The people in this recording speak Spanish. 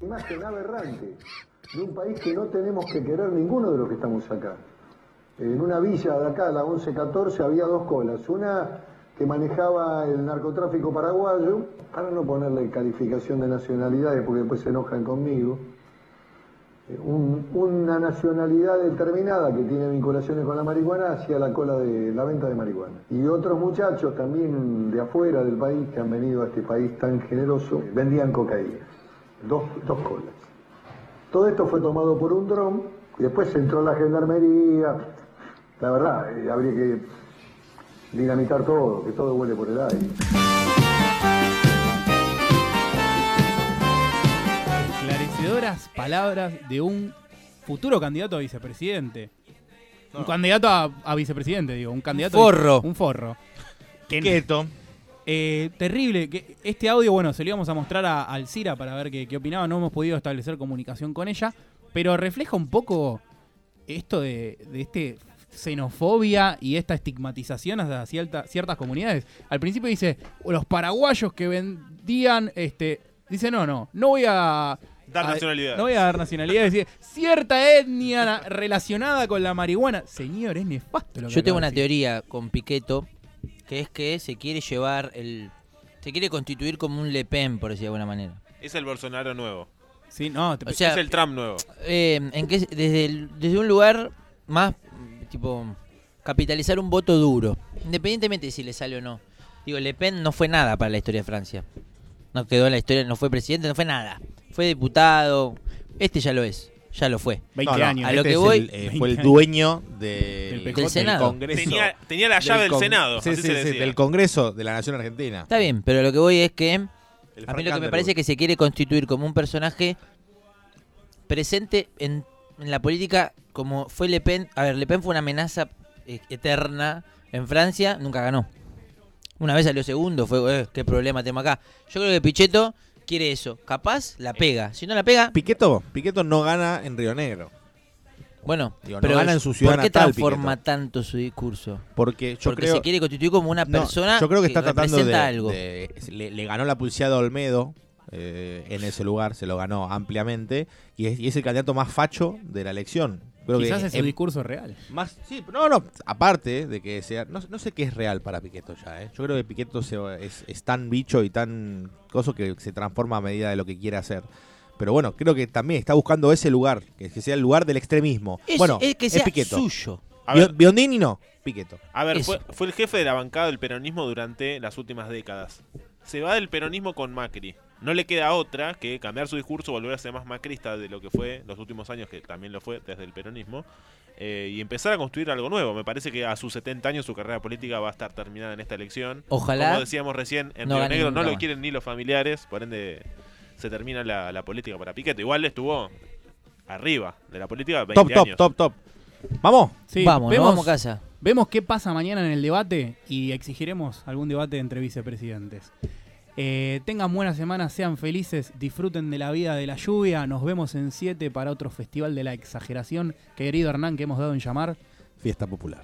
Imagen aberrante de un país que no tenemos que querer ninguno de los que estamos acá. En una villa de acá, la 1114, había dos colas. Una que manejaba el narcotráfico paraguayo, para no ponerle calificación de nacionalidades porque después se enojan conmigo, eh, un- una nacionalidad determinada que tiene vinculaciones con la marihuana hacia la cola de la venta de marihuana. Y otros muchachos también de afuera del país que han venido a este país tan generoso, vendían cocaína. Dos, dos colas. Todo esto fue tomado por un dron y después entró la gendarmería. La verdad, eh, habría que dinamitar todo, que todo huele por el aire. Esclarecedoras palabras de un futuro candidato a vicepresidente. Un candidato a, a vicepresidente, digo, un candidato. a- forro. un forro. Quieto. Eh, terrible. Que este audio, bueno, se lo íbamos a mostrar a Alcira para ver qué, qué opinaba. No hemos podido establecer comunicación con ella. Pero refleja un poco esto de, de este xenofobia y esta estigmatización hacia cierta- ciertas comunidades. Al principio dice, los paraguayos que vendían, este, dice, no, no, no voy a... Dar a- nacionalidad. No voy a dar nacionalidad, dice, cierta etnia na- relacionada con la marihuana. Señor, es nefasto lo que Yo tengo una decir. teoría con Piqueto, que es que se quiere llevar el... Se quiere constituir como un Le Pen, por decir de alguna manera. Es el Bolsonaro nuevo. Sí, no, te- O sea, es el Trump nuevo. eh, en que, desde, el- desde un lugar más, tipo, capitalizar un voto duro, independientemente de si le sale o no. Digo, Le Pen no fue nada para la historia de Francia. No quedó en la historia, no fue presidente, no fue nada. Fue diputado, este ya lo es, ya lo fue. 20 No, no, años. a lo este que es voy- el, eh, fue el 20 dueño de- Del. Senado. Congreso. Tenía, tenía la llave del, con- Senado. Sí, así sí, se sí, decía. del Congreso de la Nación Argentina. Está bien, pero lo que voy es que El a mí lo que me parece es que se quiere constituir como un personaje presente en, en la política como fue Le Pen. A ver, Le Pen fue una amenaza eh, eterna en Francia, nunca ganó. Una vez salió segundo, fue, eh, qué problema tenemos acá. Yo creo que Pichetto quiere eso. Capaz la pega. Si no la pega, Piqueto, Piqueto no gana en Río Negro. bueno, Digo, no pero gana en su ciudad ¿por qué natal, transforma tanto su discurso? Porque yo Porque creo. se quiere constituir como una No, persona yo creo que está tratando de, algo. de- le, le ganó la pulseada a Olmedo eh, en ese lugar, se lo ganó ampliamente y es, y es el candidato más facho de la elección. Creo Quizás que es su en- discurso real. más, sí, no, no, aparte de que sea, no, no sé qué es real para Piqueto ya, ¿eh? yo creo que Piqueto se- es, es tan bicho y tan coso que se transforma a medida de lo que quiere hacer. Pero bueno, creo que también está buscando ese lugar, que, que sea el lugar del extremismo. Es, bueno, es que sea Piqueto. suyo. A Bio- ver, Biondini no, Piqueto. a ver fue, fue el jefe de la bancada del peronismo durante las últimas décadas. Se va del peronismo con Macri. No le queda otra que cambiar su discurso, volver a ser más macrista de lo que fue los últimos años, que también lo fue desde el peronismo, eh, y empezar a construir algo nuevo. Me parece que a sus 70 años su carrera política va a estar terminada en esta elección. Ojalá Como decíamos recién, en no Río Negro no lo quieren ni los familiares, por ende se termina la, la política para Piquete. Igual estuvo arriba de la política 20 Top, top, años. top, top. Vamos. Sí, vamos, vemos, vamos a casa. Vemos qué pasa mañana en el debate y exigiremos algún debate entre vicepresidentes. Eh, tengan buena semana, sean felices, disfruten de la vida de la lluvia. Nos vemos en 7 para otro festival de la exageración, querido Hernán, que hemos dado en llamar. Fiesta popular.